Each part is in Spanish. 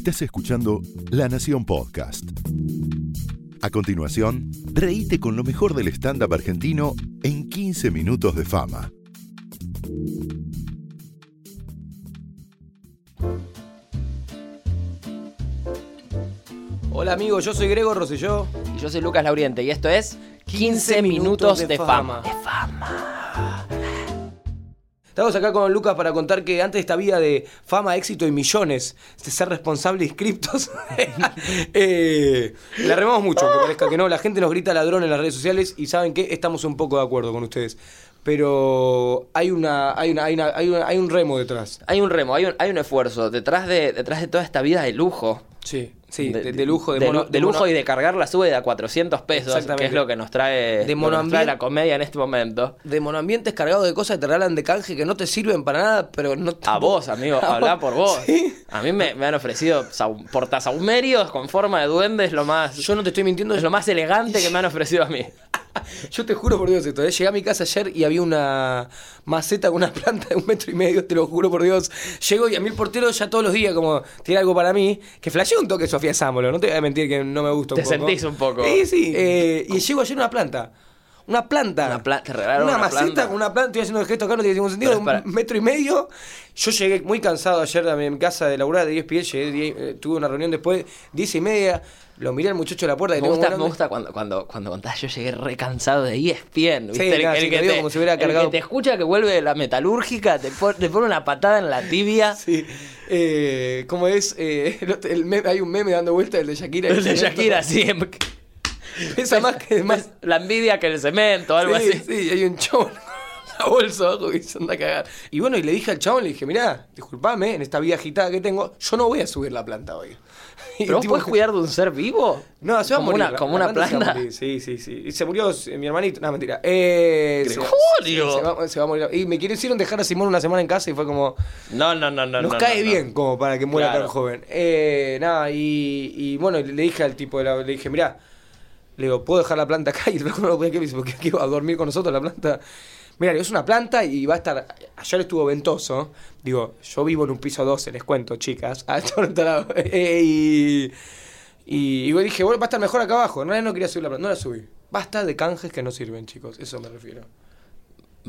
Estás escuchando La Nación Podcast. A continuación, reíte con lo mejor del stand-up argentino en 15 minutos de fama. Hola amigos, yo soy Grego Rosselló. Y yo soy Lucas Lauriente y esto es 15 minutos de fama. De fama. Estamos acá con Lucas para contar que antes de esta vida de fama, éxito y millones, de ser responsable de criptos, eh, la remamos mucho, que parezca que no. La gente nos grita ladrón en las redes sociales y saben que estamos un poco de acuerdo con ustedes. Pero hay una, hay una, hay una, hay, una- hay un remo detrás. Hay un remo, hay un, hay un esfuerzo detrás de, detrás de toda esta vida de lujo. Sí, sí, de, de lujo, de, mono- lujo mono- y de cargar la sube a 400 pesos, que es lo que nos trae, De nos trae la comedia en este momento. de monoambientes cargados de cosas que te regalan de canje que no te sirven para nada, pero no A vos, amigo, A habla vos. por vos. Sí. A mí me, me han ofrecido sau- portasahumerios con forma de duende, es lo más, Yo no te estoy mintiendo, es lo más elegante que me han ofrecido a mí. Yo te juro por Dios esto, ¿eh? llegué a mi casa ayer y había una maceta con una planta de un metro y medio, te lo juro por Dios. Llego y a mí el portero ya todos los días como tiene algo para mí, que flasheó un toque Sofía Sámolo, no te voy a mentir que no me gusta un Te poco. sentís un poco. Sí, sí. Eh, y llego ayer una planta. Una planta. Una pla- te regalaron una maceta planta. con una planta. Estoy haciendo el gesto acá, no tiene ningún sentido. Un metro y medio. Yo llegué muy cansado ayer a mi casa de laburar de 10 pies. Llegué, eh, tuve una reunión después, 10 y media. Lo miré al muchacho de la puerta. y Me gusta, me gusta cuando, cuando, cuando contás, yo llegué re cansado de ESPN. Sí, ¿viste? claro, sí, te digo como si hubiera el cargado- que te escucha que vuelve de la metalúrgica, te, pon- te pone una patada en la tibia. Sí. Eh, ¿Cómo es? Eh, el el meme- hay un meme dando vuelta, el de Shakira. El de Shakira, sí. Pesa más que más. La envidia que el cemento, algo sí, así. sí, hay un con la bolsa abajo que se anda a cagar. Y bueno, y le dije al chabón, le dije, mirá, disculpame, en esta vida agitada que tengo, yo no voy a subir la planta hoy. ¿Pero vos podés cuidar de un ser vivo? No, se va a morir. Una, la- como la una planta. Sí, sí, sí. Y se murió eh, mi hermanito. No, mentira. Eh, se-. Se, va, se va a morir. Y me quisieron dejar a Simón una semana en casa y fue como... No, no, no, no. Nos no, cae no, no. bien como para que muera Claro. tan joven. Eh, nada, y, y bueno, le dije al tipo, de la- le dije, mirá, le digo, ¿puedo dejar la planta acá? Y el no lo podía creer, me dice, ¿por qué, qué va a dormir con nosotros la planta? Mira, es una planta y va a estar. Ayer estuvo ventoso. Digo, yo vivo en un piso 12, les cuento, chicas. No la- eh, y, y, y dije, bueno, va a estar mejor acá abajo. Realidad no quería subir la planta, no la subí. Basta de canjes que no sirven, chicos. Eso me refiero.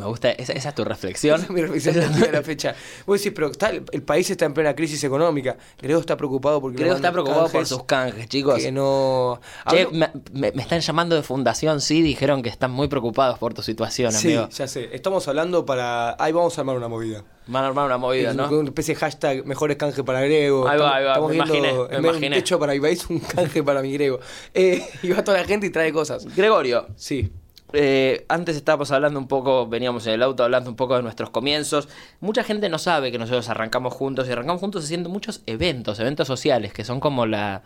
Me gusta, esa, esa es tu reflexión. Esa es mi reflexión de la fecha. Vos decís, pero está, el, país está en plena crisis económica. Grego está preocupado porque. Que está preocupado por sus canjes, chicos. Que no. Che, me, me- me están llamando de Fundación, sí, dijeron que están muy preocupados por tu situación, Sí, amigo. ya sé. Estamos hablando para. Ahí vamos a armar una movida. Van a armar una movida, ¿no? Una especie de hashtag mejores canje para Grego. Ahí va, ahí va, Estamos me viendo imaginé, me en de un imaginé. techo para mi país, un canje para mi Grego. Eh, y va toda la gente y trae cosas. Gregorio, Sí. Eh, antes estábamos hablando un poco, veníamos en el auto hablando un poco de nuestros comienzos. Mucha gente no sabe que nosotros arrancamos juntos y arrancamos juntos haciendo muchos eventos, eventos sociales, que son como la...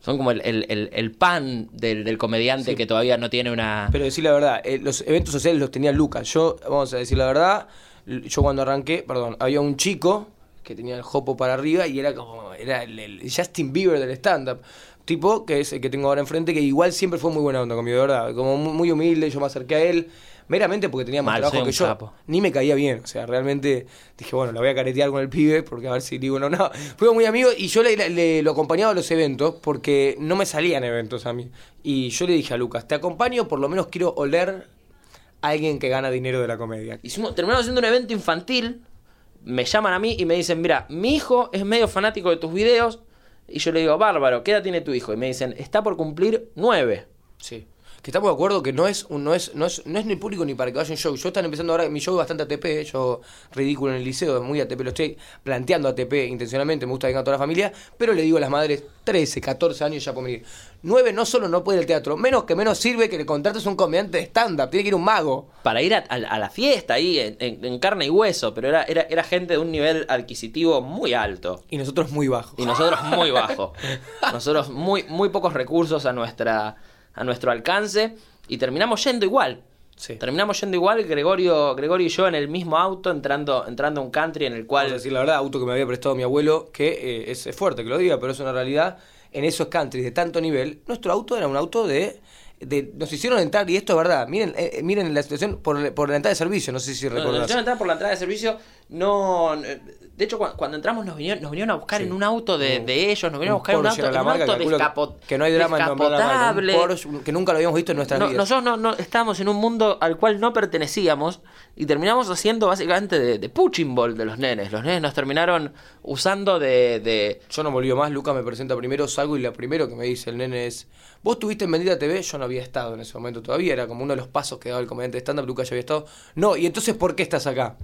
Son como el, el- el- el pan del, del comediante Sí. que todavía no tiene una... Pero decir la verdad, eh, los eventos sociales los tenía Lucas. Yo, vamos a decir la verdad, yo cuando arranqué, perdón, había un chico que tenía el jopo para arriba y era como, era el, el Justin Bieber del stand-up. Tipo, que es el que tengo ahora enfrente, que igual siempre fue muy buena onda conmigo, de verdad. Como muy, humilde, yo me acerqué a él, meramente porque tenía más Mal, trabajo que yo. capo. Ni me caía bien, o sea, realmente dije, bueno, la voy a caretear con el pibe, porque a ver si digo, no, no. Fuimos muy amigos y yo le, le- lo acompañaba a los eventos, porque no me salían eventos a mí. Y yo le dije a Lucas, te acompaño, por lo menos quiero oler a alguien que gana dinero de la comedia. Hicimos, terminamos haciendo un evento infantil. Me llaman a mí y me dicen, mira, mi hijo es medio fanático de tus videos. Y yo le digo, bárbaro, ¿qué edad tiene tu hijo? Y me dicen, está por cumplir nueve. Sí. Que estamos de acuerdo que no es, un, no, es, no, es, no es ni público ni para que vaya un show. Yo están empezando ahora, mi show es bastante ATP, yo ridículo en el liceo, muy ATP, lo estoy planteando ATP intencionalmente, me gusta que venga toda la familia, pero le digo a las madres, 13, 14 años ya pueden venir. 9 no solo no puede ir al teatro, menos que menos sirve que le contrates un comediante de stand-up, tiene que ir un mago. Para ir a, a- a la fiesta ahí, en, en- en carne y hueso. Pero era, era, era gente de un nivel adquisitivo muy alto. Y nosotros muy bajos. Y nosotros muy bajo. Nosotros muy, muy pocos recursos a, nuestra, a nuestro alcance. Y terminamos yendo igual. Sí. Terminamos yendo igual, Gregorio, Gregorio y yo en el mismo auto, entrando, entrando a un country en el cual... Vamos a decir la verdad, auto que me había prestado mi abuelo, que eh, es, es fuerte que lo diga, pero es una realidad. En esos countries de tanto nivel, nuestro auto era un auto de. de nos hicieron entrar, y esto es verdad. Miren eh, miren la situación por, por la entrada de servicio, no sé si No, recordás. nos hicieron entrar por la entrada de servicio, no... De hecho, cua- cuando entramos nos vinieron, nos vinieron a buscar Sí. en un auto de, Un- de ellos, nos vinieron a buscar en un auto, en un auto que- no hay drama en nombrar la marca. Un. Porsche que nunca lo habíamos visto en nuestra No, vida. nosotros no, no estábamos en un mundo al cual no pertenecíamos y terminamos haciendo básicamente de, de ball de los nenes. Los nenes nos terminaron usando de, de- Yo no me olvido más, Luca me presenta primero, salgo y lo primero que me dice el nene es, vos estuviste en Bendita TV, yo no había estado en ese momento todavía, era como uno de los pasos que daba el comediante de stand-up, Luca ya había estado. No, y entonces, ¿por qué estás acá?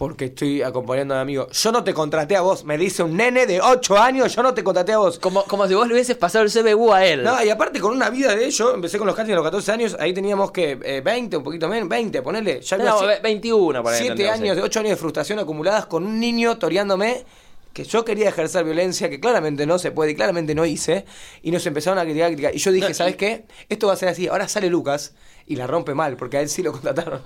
Porque estoy acompañando a mi amigo. Yo no te contraté a vos, me dice un nene de 8 años, yo no te contraté a vos. como, como si vos le hubieses pasado el CBU a él. No, y aparte con una vida de ello, empecé con los castings a los 14 años, ahí teníamos que eh, 20, un poquito menos, 20, ponele. Ya No, ve- 21 por ahí 7 entendemos, años, de 8 años de frustración acumuladas con un niño toreándome que yo quería ejercer violencia, que claramente no se puede y claramente no hice, y nos empezaron a criticar, a criticar. Y yo dije, No, ¿sabes y- qué? Esto va a ser así. Ahora sale Lucas y la rompe mal, porque a él sí lo contrataron.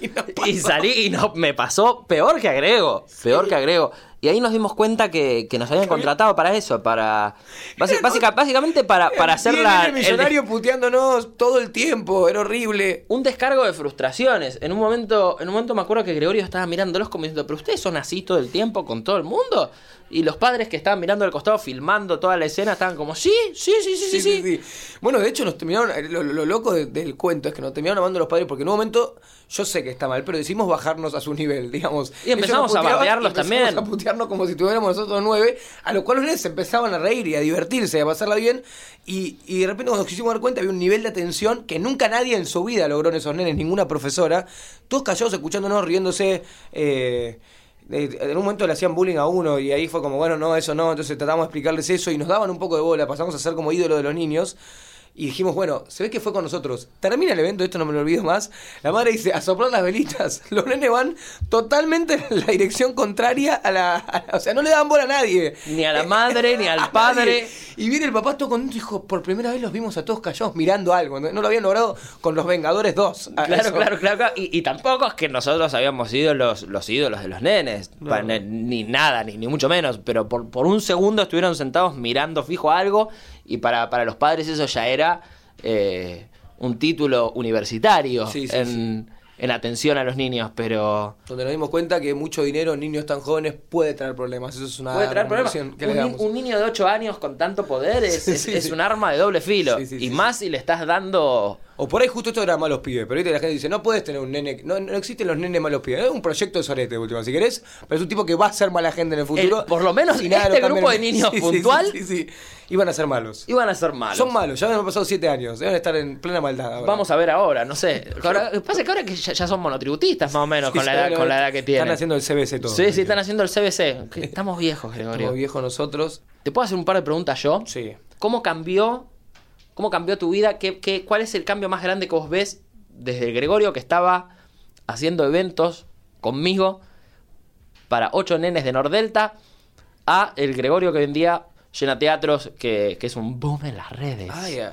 y no Y pasó. salí y no, me pasó peor que agrego. Peor que agrego. Y ahí nos dimos cuenta que, que nos habían contratado para eso, para. básica- básicamente para, para hacer el la. el millonario puteándonos todo el tiempo, era horrible. un descargo de frustraciones. En un momento, en un momento me acuerdo que Gregorio estaba mirándolos como diciendo, pero ustedes son así todo el tiempo con todo el mundo. Y los padres que estaban mirando al costado, filmando toda la escena, estaban como, sí, sí, sí, sí, sí, sí. Bueno, de hecho nos terminaron, eh, lo, lo loco de- del cuento es que nos terminaron amando los padres porque en un momento, yo sé que está mal, pero decidimos bajarnos a su nivel, digamos. Y empezamos a bardearlos también. a putearnos como si tuviéramos nosotros nueve, a lo cual los nenes empezaban a reír y a divertirse y a pasarla bien. Y, y de repente cuando nos quisimos dar cuenta había un nivel de atención que nunca nadie en su vida logró en esos nenes, ninguna profesora, todos callados escuchándonos, riéndose. eh, en un momento le hacían bullying a uno y ahí fue como, bueno, no, eso no, entonces tratamos de explicarles eso y nos daban un poco de bola, pasamos a ser como ídolo de los niños y dijimos, bueno, se ve que fue con nosotros. Termina el evento, esto no me lo olvido más. La madre dice, a soplar las velitas. Los nenes van totalmente en la dirección contraria a la... a la- o sea, no le dan bola a nadie. Ni a la madre, ni al nadie. padre. Y viene el papá todo contento y dijo, por primera vez los vimos a todos callados mirando algo. No lo habían logrado con los Vengadores 2. a Claro, eso. claro, claro. Y, y tampoco es que nosotros habíamos sido los, los ídolos de los nenes. Pa- ni, ni nada, ni, ni mucho menos. Pero por, por un segundo estuvieron sentados mirando fijo algo. Y para, para los padres eso ya era eh, un título universitario Sí, sí, en, en atención a los niños. Pero Donde nos dimos cuenta que mucho dinero en niños tan jóvenes puede traer problemas. Eso es una puede traer problemas. que Un, damos. niño de 8 años con tanto poder es, es- un arma de doble filo. Y más si le estás dando... O por ahí justo esto era malos pibes, pero ahorita la gente dice, no puedes tener un nene, no, no existen los nenes malos pibes, es un proyecto de sorete, último, si querés, pero es un tipo que va a ser mala gente en el futuro. El- por lo menos si nada este grupo de niños Sí, puntual- Sí, sí, iban a ser malos. Iban a ser malos. Son malos, ya han pasado siete años, deben estar en plena maldad ahora. Vamos a ver ahora, no sé. Ahora, pasa que ahora que ya, ya son monotributistas más o menos con, la edad, con la edad que tienen. Están haciendo el CBC todo. Sí, sí, están haciendo el CBC. Estamos viejos, Gregorio. Como viejos nosotros. ¿Te puedo hacer un par de preguntas yo? Sí. ¿Cómo cambió, cómo cambió tu vida? ¿Qué, qué, cuál es el cambio más grande que vos ves desde el Gregorio que estaba haciendo eventos conmigo para ocho nenes de Nordelta a el Gregorio que hoy en día llena teatros, que, que es un boom en las redes? Ah. Eh,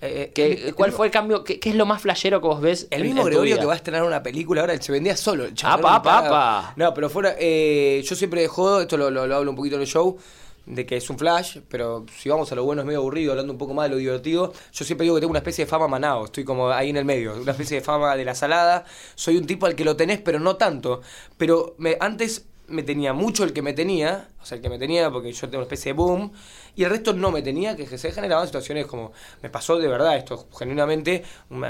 eh, ¿Qué- el- ¿Cuál fue el cambio? ¿Qué, qué es lo más flashero que vos ves? El en- mismo en Gregorio que va a estrenar una película ahora, él se vendía solo. el Apa, apa, cagado. apa. No, pero fuera, eh, yo siempre jodo, esto lo, lo- lo hablo un poquito en el show, de que es un flash, pero si vamos a lo bueno es medio aburrido, hablando un poco más de lo divertido. Yo siempre digo que tengo una especie de fama manao, estoy como ahí en el medio, una especie de fama de la salada. Soy un tipo al que lo tenés, pero no tanto. Pero me, antes me tenía mucho el que me tenía, o sea, el que me tenía porque yo tengo una especie de boom, y el resto no me tenía, que se generaban situaciones como, me pasó de verdad esto, genuinamente,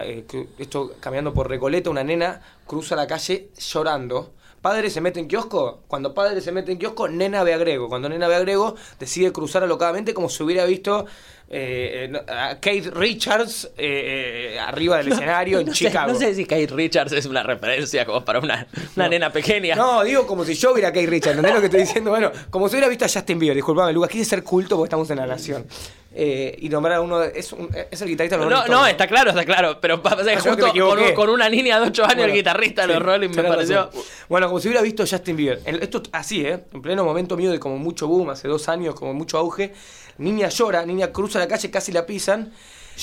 eh, esto caminando por Recoleta, una nena cruza la calle llorando. Padre se mete en kiosco, cuando padre se mete en kiosco, nena ve a Grego. Cuando nena ve a Grego, decide cruzar alocadamente como si hubiera visto eh, eh, a Kate Richards eh, eh, arriba del escenario en no sé, Chicago. no sé si Kate Richards es una referencia como para una, una nena pequeña. No, digo como si yo viera a Kate Richards, ¿entendés lo que estoy diciendo? Bueno, como si hubiera visto a Justin Bieber, disculpame, Lucas, quise ser culto porque estamos en la nación. Eh, y nombrar a uno, de- es, un- es el guitarrista de los No, Rolling no, está claro, está claro. Pero pa- o sea, Ah, que justo con, un- con una niña de 8 años, Bueno, el guitarrista de los sí, Rolling me pareció. razón. Bueno, como si hubiera visto Justin Bieber. En- Esto así, ¿eh? En pleno momento mío de como mucho boom, hace dos años, como mucho auge. Niña llora, niña cruza la calle, casi la pisan.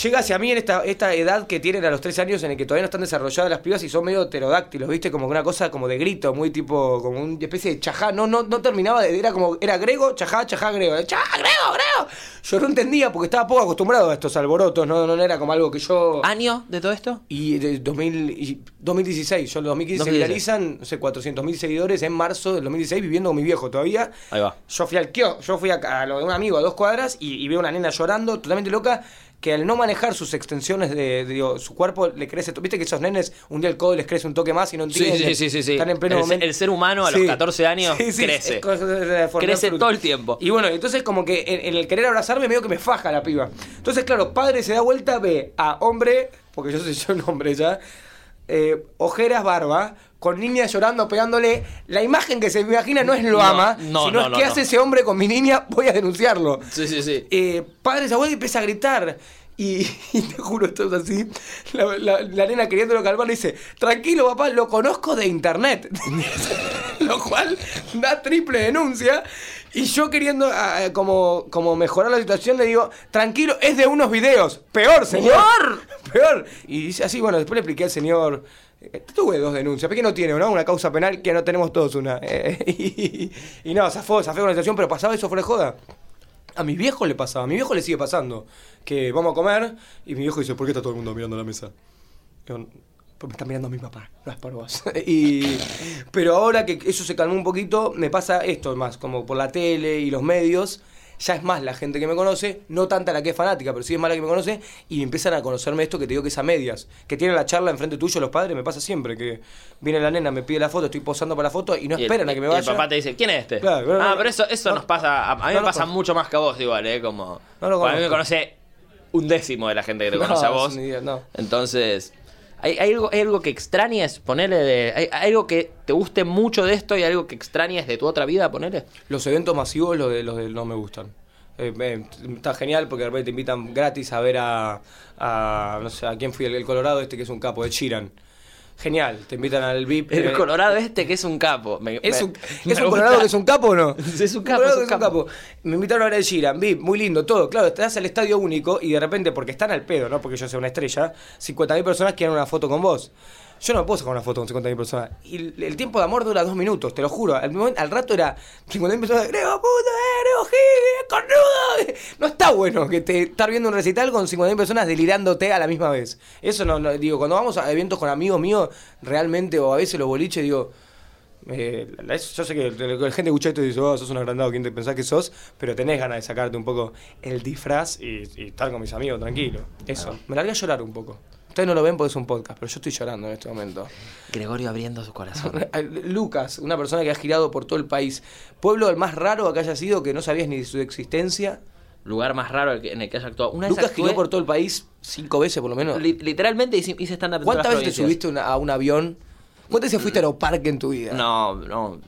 Llega hacia mí en esta, esta edad que tienen a los 13 años en el que todavía no están desarrolladas las pibas y son medio pterodáctilos, ¿viste? Como una cosa como de grito, muy tipo, como una especie de chajá. No, no, no terminaba de. Era como. Era grego, chajá, chajá, grego. Chajá, grego, grego. Yo no entendía porque estaba poco acostumbrado a estos alborotos, no, no era como algo que yo. ¿Año de todo esto? Y de 2000, y 2016, yo en el 2015 se 2016. viralizan, no sé, 400.000 seguidores en marzo del 2016 viviendo con mi viejo todavía. Ahí va. Yo fui al kiosco, yo fui a, a lo de un amigo a dos cuadras y, y veo una nena llorando, totalmente loca, que al no manejar sus extensiones de, de- digo, su cuerpo le crece, viste que esos nenes un día el codo les crece un toque más y no entienden. sí, sí, sí, sí. Están en pleno El- momento. el ser humano a los 14 años crece. es Crece todo el tiempo. Y bueno, entonces como que en, en el querer abrazarme medio que me faja la piba. Entonces, claro, padre se da vuelta, ve a hombre, porque yo soy yo un hombre ya, eh, ojeras, barba, con niña llorando, pegándole. La imagen que se me imagina no es lo No, ama, no, sino no, es qué hace ese hombre con mi niña, voy a denunciarlo. Sí, sí, sí. Eh, padre y empieza a gritar. Y, y te juro, esto es así. La, la- la nena queriéndolo calmar le dice: Tranquilo, papá, lo conozco de internet. lo cual da triple denuncia. Y yo queriendo ah, ah, como, como mejorar la situación, le digo: Tranquilo, es de unos videos. Peor, señor. Peor. Y dice así: Bueno, después le expliqué al señor. eh, Tuve dos denuncias, ¿por qué no tiene, no? Una causa penal que no tenemos todos una. Eh, y, y no, zafó, zafé con la situación, pero pasaba eso fuera de joda. A mi viejo le pasaba, a mi viejo le sigue pasando. Que vamos a comer y mi viejo dice, ¿por qué está todo el mundo mirando la mesa? Digo, "Porque me está mirando mi papá, no es por vos. y, pero ahora que eso se calmó un poquito, me pasa esto más, como por la tele y los medios. Ya es más la gente que me conoce, no tanta la que es fanática, pero sí es más la que me conoce, y empiezan a conocerme esto que te digo que es a medias. Que tienen la charla enfrente tuyo los padres, me pasa siempre, que viene la nena, me pide la foto, estoy posando para la foto y no Y el- esperan a que me y vaya. El papá te dice, ¿quién es este? Claro, pero ah, no, pero eso, eso no, nos pasa, a, mí no me pasa mucho más que a vos igual, ¿eh? Como... No lo Bueno, a mí me conoce un décimo de la gente que te No, conoce a vos. no. Entonces, ¿hay, hay algo, ¿hay algo que extrañes? Ponele de... ¿hay, algo que te guste mucho de esto y algo que extrañes de tu otra vida? Ponele. Los eventos masivos, los de los de no me gustan. Eh, está genial porque de repente te invitan gratis a ver a, a no sé, a quién fui, el, el Colorado este que es un capo de Chiran. Genial, te invitan al VIP. El eh, Colorado este que es un capo. Me- ¿Es un, me ¿es un. Colorado que es un capo o no? Es un capo, es un capo. Me invitaron a ver el Giran, VIP, muy lindo, todo. Claro, estás al estadio único y de repente, porque están al pedo, ¿no? Porque yo soy una estrella, 50.000 personas quieren una foto con vos. Yo no puedo sacar una foto con 50.000 personas. Y el, el tiempo de amor dura dos minutos, te lo juro. Al, momento- al rato era 50.000 personas, Grego puto, eh, Grego Gil, cornudo. No está bueno que te estar viendo un recital con 50.000 personas delirándote a la misma vez. Eso no, no- digo, cuando vamos a eventos con amigos míos, realmente, o a veces los boliches, digo, eh, yo sé que la la gente escucha esto y dice, oh, sos un agrandado, ¿quién te pensás que sos? Pero tenés ganas de sacarte un poco el disfraz y, y estar con mis amigos tranquilo. Eso. Me largué a llorar un poco. Ustedes no lo ven porque es un podcast, pero yo estoy llorando en este momento. Gregorio abriendo su corazón. Lucas, una persona que ha girado por todo el país. Pueblo el más raro que haya sido, que no sabías ni de su existencia. Lugar más raro en el que has actuado. Una Lucas giró actué- por todo el país cinco veces por lo menos. Li- literalmente hice, stand-up ¿Cuántas veces te subiste una- a un avión? ¿Cuántas veces fuiste a Aeroparque en tu vida? No, no,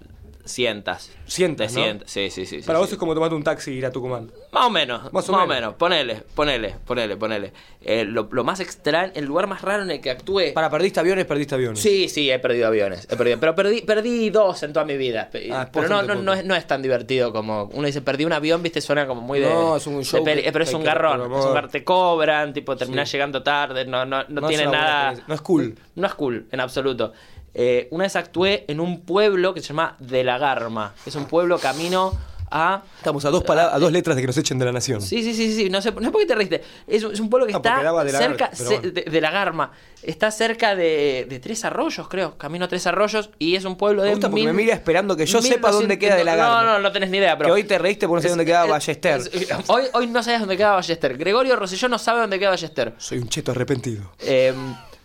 Cientas, De ¿no? sí, sí, sí. sí, Para vos sí. es como tomarte un taxi y ir a Tucumán. Más o menos, Más más o o, menos. Ponele, ponele, ponele, ponele. Eh, lo, lo más extraño, el lugar más raro en el que actué. Para perdiste aviones, perdiste aviones. Sí, sí, he perdido aviones. He perdido, pero perdí, perdí dos en toda mi vida. Ah, pero no, no, no, es, no es tan divertido como. Uno dice, perdí un avión, viste, suena como muy de. No, es un show pero es un garrón. Es un gar- te cobran, tipo, terminás Sí. llegando tarde, no, no, no, No tiene nada. No es cool. No es cool, en absoluto. Eh, una vez actué en un pueblo que se llama De la Garma. Es un pueblo camino a. Estamos a dos, a dos letras de que nos echen de la nación. Sí, sí, sí, sí, no sé, no sé por qué te reíste. Es, un- es un pueblo que No, está de la cerca bueno. de, de la Garma. Está cerca de, de Tres Arroyos, creo. Camino a Tres Arroyos y es un pueblo de. Mil- me mira esperando que yo sepa 1200 dónde queda de la Garma. No, no, no tenés ni idea, pero. Que hoy te reíste porque no sabías dónde quedaba es- Ballester. es- hoy, hoy no sabías dónde quedaba Ballester. Gregorio Rosselló no sabe dónde queda Ballester. Soy un cheto arrepentido. Eh,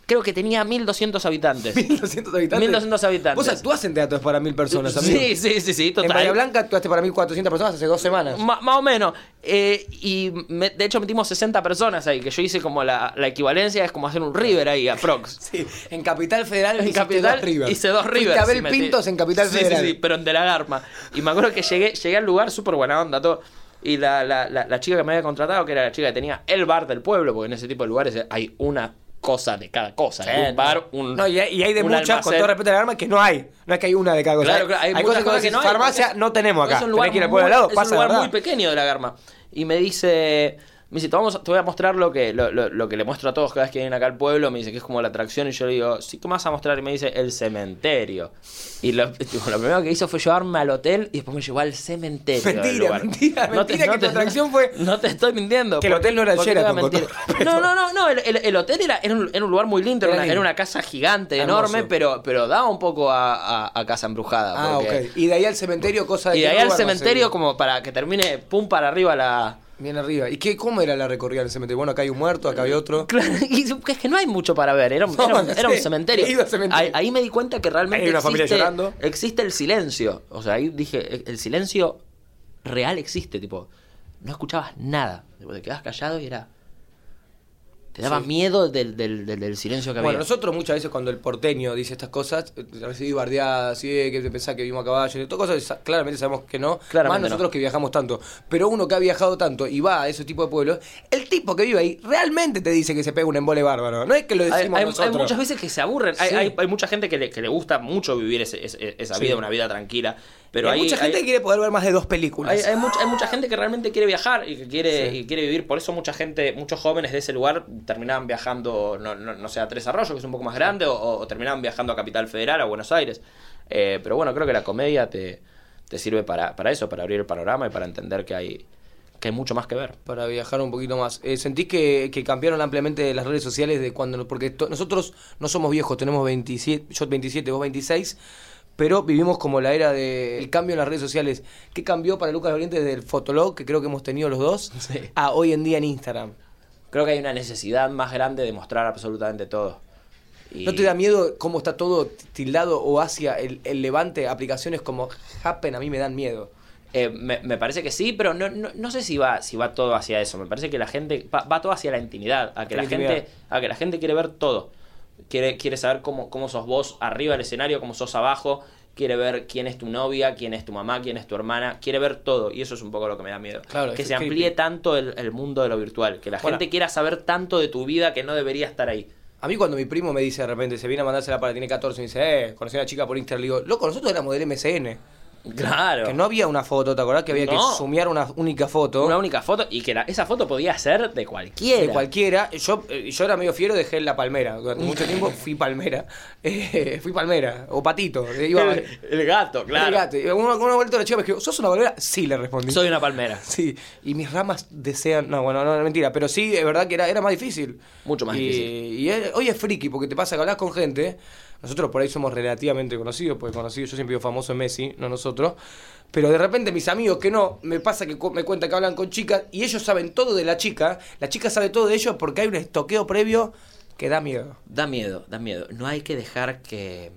creo que tenía 1200 habitantes. 1200 habitantes. 1200 habitantes. Vos actuás en teatros para mil personas, amigo. Sí, sí, sí, sí, En total. Bahía Blanca actuaste para 1400 personas hace dos semanas. Ma- más o menos. Eh, y me- de hecho metimos 60 personas ahí, que yo hice como la, la equivalencia, es como hacer un River ahí, aprox. Sí, en Capital Federal En Capital dos River. hice dos Fuiste River. a ver sí, metí- Pintos en Capital Sí, Federal. Sí, sí, pero en De la Garma. Y me acuerdo que llegué, llegué al lugar súper buena onda, todo. Y la, la, la, la chica que me había contratado, que era la chica que tenía el bar del pueblo, porque en ese tipo de lugares hay una cosa de cada cosa. Sí, hay un bar, un. No, y hay, y hay de muchas, con todo respeto a la arma, que no hay. No es que hay una de cada cosa. Claro, claro, hay, muchas cosas cosas que no hay. Farmacia no tenemos acá. Es un Tenés lugar, que ir al pueblo muy, al lado, es pasa un lugar muy pequeño de la Garma. Y me dice, Me dice, te, vamos, te voy a mostrar lo que, lo, lo- lo que le muestro a todos cada vez que vienen acá al pueblo. Me dice que es como la atracción. Y yo le digo, sí, ¿qué me vas a mostrar? Y me dice, el cementerio. Y lo, tipo, lo primero que hizo fue llevarme al hotel y después me llevó al cementerio. del Mentira, lugar. mentira, mentira que tu atracción fue- No te estoy mintiendo. Que el hotel no era el ¿por qué te Sheraton, No, no, no, no. El, el- el hotel era, era, un, era un lugar muy lindo. Era, una, lindo. era una casa gigante, Hermoso. enorme, pero, pero daba un poco a, a- a casa embrujada. Ah, porque- ok. Y de ahí al cementerio, cosa de Y de ahí al no cementerio como para que termine pum para arriba la... Bien arriba. ¿Y qué, cómo era la recorrida del cementerio? Bueno, acá hay un muerto, acá hay otro. Claro, y es que no hay mucho para ver, era un, No, era un- era cementerio. Ahí, ahí me di cuenta que realmente Hay una familia existe, llorando. existe el silencio. O sea, ahí dije, el silencio real existe, tipo, no escuchabas nada. Te quedabas callado y era... Te daba Sí. miedo del, del, del- del silencio que Bueno, había. nosotros muchas veces cuando el porteño dice estas cosas, recibí bardeadas, ¿sí? que te pensás que vimos a caballo, y todas cosas, sa- claramente sabemos que no, Claramente más nosotros no. que viajamos tanto. Pero uno que ha viajado tanto y va a ese tipo de pueblos, el tipo que vive ahí realmente te dice que se pega un embole bárbaro. No es que lo decimos hay- nosotros. hay muchas veces que se aburren. Hay, Sí. hay- hay mucha gente que le, que le gusta mucho vivir ese- ese- esa Sí. vida, una vida tranquila. Pero hay hay, mucha gente hay- que quiere poder ver más de dos películas. Hay, hay mucha, hay mucha gente que realmente quiere viajar y que quiere, Sí. y quiere vivir. Por eso mucha gente, muchos jóvenes de ese lugar terminaban viajando, no, no, no sé, a Tres Arroyos, que es un poco más grande, o, o terminaban viajando a Capital Federal, a Buenos Aires. Eh, pero bueno, creo que la comedia te, te sirve para, para eso, para abrir el panorama y para entender que hay, que hay mucho más que ver. para viajar un poquito más. Eh, ¿Sentís que, que cambiaron ampliamente las redes sociales de cuando... Porque to- nosotros no somos viejos, tenemos 27, yo 27, vos 26, pero vivimos como la era del cambio en las redes sociales. ¿Qué cambió para Lucas Oriente desde el Fotolog, que creo que hemos tenido los dos, Sí. a hoy en día en Instagram? Creo que hay una necesidad más grande de mostrar absolutamente todo. Y- ¿No te da miedo cómo está todo tildado o hacia el, el levante? Aplicaciones como Happen a mí me dan miedo. Eh, me, me parece que sí, pero no, no, no sé si va, si va todo hacia eso. Me parece que la gente va, va todo hacia la intimidad, a que La gente, a que la gente quiere ver todo. Quiere, quiere saber cómo, cómo sos vos arriba del escenario, cómo sos abajo. Quiere ver quién es tu novia, quién es tu mamá, quién es tu hermana. Quiere ver todo. Y eso es un poco lo que me da miedo. Claro, que se creepy. amplíe tanto el, el mundo de lo virtual. Que la gente quiera saber tanto de tu vida que no debería estar ahí. A mí cuando mi primo me dice de repente, se viene a mandársela para, tiene 14, y me dice, eh, conocí a una chica por Instagram, le digo, loco, nosotros éramos del MCN. Claro. Que no había una foto, ¿te acordás? Que había No. que sumear una única foto. Una única foto y que la- esa foto podía ser de cualquiera. de cualquiera. Yo, eh, yo era medio fiero, dejé la palmera. Durante mucho tiempo fui palmera. Eh, fui palmera. O patito. El, el gato, claro. El gato. Y Una, una vuelta la chica me dijo, ¿sos una palmera? Sí, le respondí. Soy una palmera. Sí, y mis ramas desean. No, bueno, no, no, mentira, pero sí, es verdad que era, era más difícil. Mucho más y, difícil. Y hoy es friki, porque te pasa que hablas con gente. Nosotros por ahí somos relativamente conocidos, porque conocidos, yo siempre digo famoso en Messi, no nosotros. Pero de repente mis amigos que no, me pasa que cu- me cuentan que hablan con chicas y ellos saben todo de la chica. La chica sabe todo de ellos porque hay un estoqueo previo que da miedo. Da miedo, da miedo. No hay que dejar que,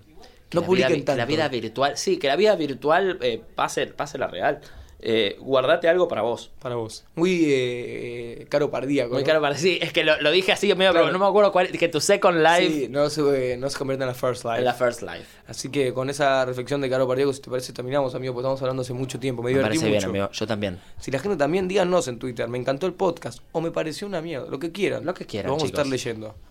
que No la, publiquen vida, vi- que la vida virtual, sí, que la vida virtual eh, pase, pase la real. Eh, guardate algo para vos. Para vos. Muy eh, caro pardíaco. Muy ¿no? caro para sí, es que lo, lo dije así, medio, Claro. pero no me acuerdo cuál, que tu second life Sí, no se, no se convierte en la first life. en la first life. Así que con esa reflexión de Caro Pardíaco, si te parece, terminamos, amigo, porque estamos hablando hace mucho tiempo. Me Me divertí parece bien, mucho. amigo. Yo también. Si la gente también, díganos en Twitter, me encantó el podcast, o me pareció una mierda, lo que quieran. Lo que quieran, Lo vamos chicos. a estar leyendo.